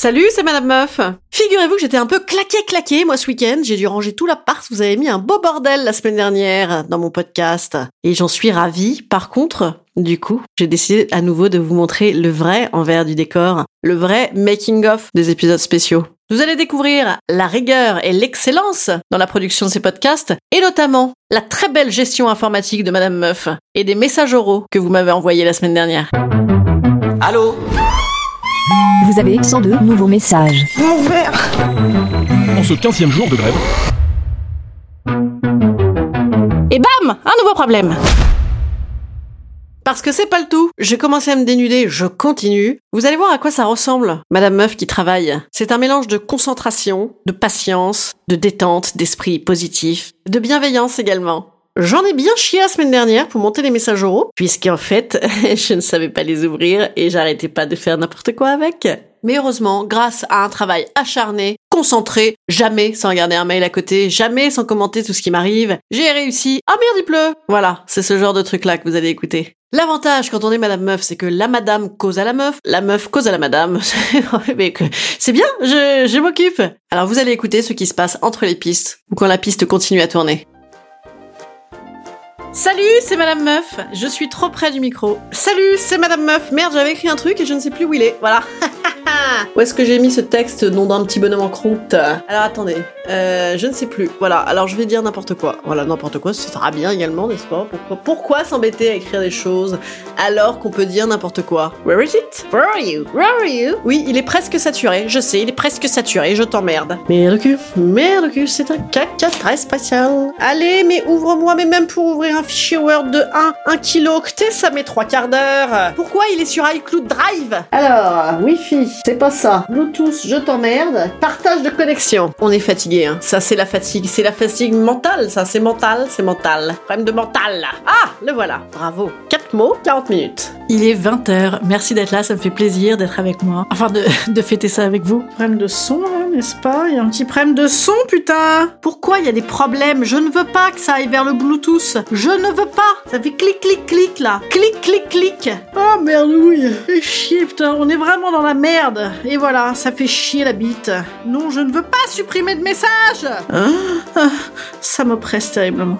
Salut, c'est Madame Meuf. Figurez-vous que j'étais un peu claqué claqué moi ce week-end. J'ai dû ranger tout l'appart. Vous avez mis un beau bordel la semaine dernière dans mon podcast et j'en suis ravie. Par contre, du coup, j'ai décidé à nouveau de vous montrer le vrai envers du décor, le vrai making of des épisodes spéciaux. Vous allez découvrir la rigueur et l'excellence dans la production de ces podcasts et notamment la très belle gestion informatique de Madame Meuf et des messages oraux que vous m'avez envoyés la semaine dernière. Allô? Vous avez 102 nouveaux messages. En ce 15e jour de grève, Et bam Un nouveau problème parce que c'est pas le tout. J'ai commencé à me dénuder, je continue. Vous allez voir à quoi ça ressemble, Madame Meuf qui travaille. C'est un mélange de concentration, de patience, de détente, d'esprit positif, de bienveillance également. J'en ai bien chié la semaine dernière pour monter les messages oraux, puisqu'en fait, je ne savais pas les ouvrir et j'arrêtais pas de faire n'importe quoi avec. Mais heureusement, grâce à un travail acharné, concentré, jamais sans regarder un mail à côté, jamais sans commenter tout ce qui m'arrive, j'ai réussi. Ah merde, il pleut Voilà, c'est ce genre de truc-là que vous allez écouter. L'avantage quand on est Madame Meuf, c'est que la Madame cause à la meuf, la meuf cause à la Madame. C'est bien, je m'occupe. Alors vous allez écouter ce qui se passe entre les pistes, ou quand la piste continue à tourner. Salut, c'est Madame Meuf. Je suis trop près du micro. Salut, c'est Madame Meuf. Merde, j'avais écrit un truc et je ne sais plus où il est. Voilà. où est-ce que j'ai mis ce texte nom d'un petit bonhomme en croûte Alors attendez, euh, je ne sais plus. Voilà, alors je vais dire n'importe quoi. Voilà, n'importe quoi, ce sera bien également, n'est-ce pas? Pourquoi, s'embêter à écrire des choses alors qu'on peut dire n'importe quoi? Where is it? Where are you? Where are you? Oui, il est presque saturé, je sais, il est presque saturé, je t'emmerde. Merde cul, merde cul, c'est un caca très spatial. Allez, mais ouvre-moi, mais même pour ouvrir un fichier Word de 1, 1 kilooctet, ça met 3 quarts d'heure? Pourquoi il est sur iCloud Drive? Alors, Wi-Fi, c'est pas ça. Bluetooth, je t'emmerde. Partage de connexion. On est fatigué, hein. Ça, c'est la fatigue. C'est la fatigue mentale, ça. C'est mental, c'est mental. Problème de mental, là. Ah, le voilà. Bravo. 4 mots, 40 minutes. Il est 20h. Merci d'être là. Ça me fait plaisir d'être avec moi. Enfin, de, de fêter ça avec vous. Problème de son, là, n'est-ce pas? Il y a un petit problème de son, putain. Pourquoi il y a des problèmes? Je ne veux pas que ça aille vers le Bluetooth. Je ne veux pas. Ça fait clic, clic, clic, là. Clic, clic, clic. Oh, merde, oui. Fait chier, putain. On est vraiment dans la merde. Et voilà, ça fait chier la bite. Non, je ne veux pas supprimer de message. Ah, ça m'oppresse terriblement.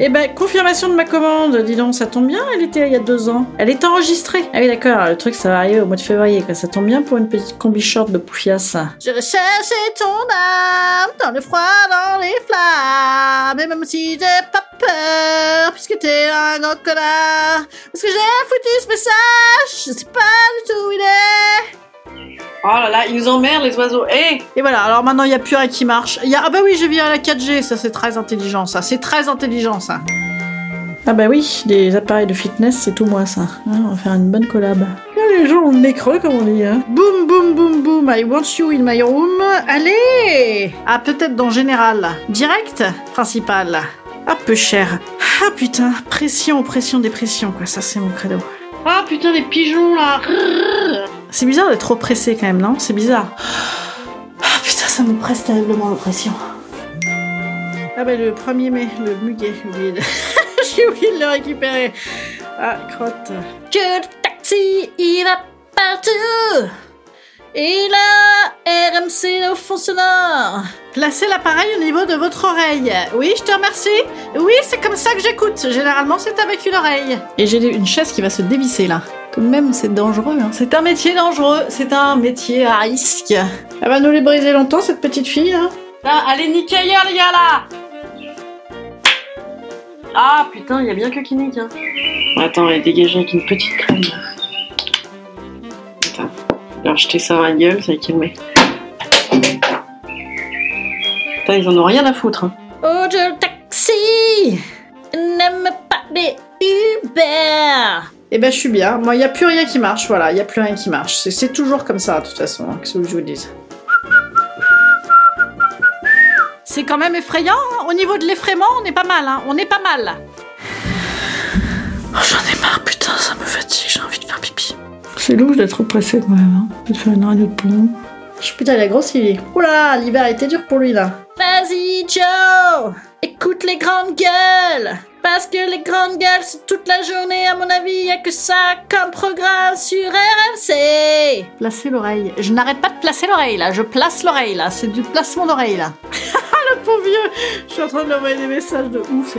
Eh ben, confirmation de ma commande, dis donc, ça tombe bien, elle était il y a deux ans. Elle est enregistrée. Ah oui, d'accord, le truc, ça va arriver au mois de février, quoi. Ça tombe bien pour une petite combi short de poufiasse. Je recherchais ton âme dans le froid, dans les flammes, et même si j'ai pas peur, puisque t'es un grand connard. Parce que j'ai foutu ce message, je sais pas du tout où il est. Oh là là, ils nous emmerdent les oiseaux. Eh Et voilà, alors maintenant il n'y a plus rien qui marche. Il y a... Ah bah oui, j'ai viré la 4G, ça c'est très intelligent ça, c'est très intelligent ça. Ah bah oui, les appareils de fitness c'est tout moi ça. Hein, on va faire une bonne collab. Ah, les gens ont le nez creux comme on dit. Hein. Boum boum boum boum, I want you in my room. Allez Ah peut-être dans général. Direct? Principal. Ah peu cher. Ah putain, pression, pression, dépression quoi, ça c'est mon credo. Ah putain des pigeons là C'est bizarre d'être trop pressé quand même, non? C'est bizarre. Ah putain, ça me presse terriblement l'oppression. Ah bah le 1er mai, le muguet, j'ai oublié de... j'ai oublié de le récupérer. Ah, crotte. Que le taxi, il va partout Et là, RMC au fond sonore Placez l'appareil au niveau de votre oreille. Oui, je te remercie. Oui, c'est comme ça que j'écoute. Généralement, c'est avec une oreille. Et j'ai une chaise qui va se dévisser là. Tout de même, c'est dangereux. hein. C'est un métier dangereux. C'est un métier à risque. Elle va nous les briser longtemps, cette petite fille. Hein. Là, allez, niquez ailleurs, les gars, là Ah, putain, il y a bien que qui nique. Hein. Attends, elle est dégagée avec une petite crème. Attends. Alors, jeter ça dans la gueule, ça va calmer. Putain, ils en ont rien à foutre. Hein. Oh, je taxi N'aime pas les Uber Eh ben, je suis bien. Moi, il y a plus rien qui marche. Voilà, il y a plus rien qui marche. C'est- toujours comme ça, de toute façon. hein, Qu'est-ce que je vous dise? C'est quand même effrayant. hein. Au niveau de l'effrayement, on est pas mal. Hein. On est pas mal. Oh, J'en ai marre, putain, ça me fatigue. J'ai envie de faire pipi. C'est louche d'être pressé quand même. Hein. Faire une radio de poumon. Putain, il a grossi, lui. Oula, l'hiver a été dur pour lui, là. Vas-y, Joe Écoute les grandes gueules Parce que les grandes gueules, toute la journée, à mon avis, y a que ça comme programme sur RMC Placer l'oreille. Je n'arrête pas de placer l'oreille, là. Je place l'oreille, là. C'est du placement d'oreille, là. Je suis en train de lui envoyer des messages de ouf.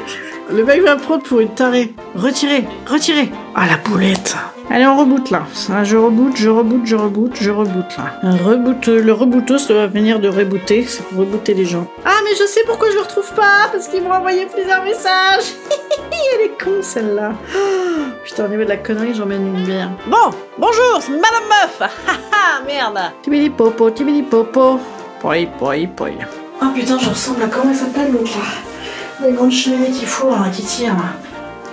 Le mec va prendre pour une tarée. Retirez, retirez Ah, la boulette Allez, on reboot, là. Ça, Je reboot, je reboot, je reboot, je reboot, là. Reboot, le rebootos doit venir de rebooter. C'est pour rebooter les gens. Ah, mais je sais pourquoi je le retrouve pas Parce qu'ils m'ont envoyé plusieurs messages Elle est con, celle-là Oh, Putain, au niveau de la connerie, j'emmène une bière. Bon, bonjour, c'est Madame Meuf Ah, merde Tibili popo, tibili popo. Poi, poi, poi. Oh putain, je ressemble à comment elle s'appelle l'autre là La grande cheminée qui fourre, là, qui tire. là.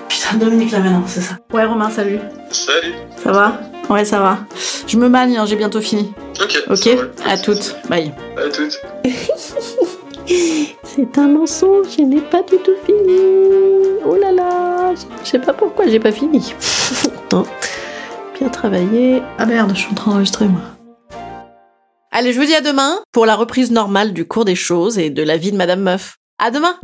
Putain, Dominique Lavenant, c'est ça. Ouais, Romain, salut. Salut. Ça va? Ouais, ça va. Je me magne, hein, j'ai bientôt fini. Ok. Ok. À toutes. Bye. À toutes. C'est un mensonge, je n'ai pas du tout fini. Oh là là, je sais pas pourquoi j'ai pas fini. Pourtant, bien travaillé. Ah merde, je suis en train d'enregistrer moi. Allez, je vous dis à demain pour la reprise normale du cours des choses et de la vie de Madame Meuf. À demain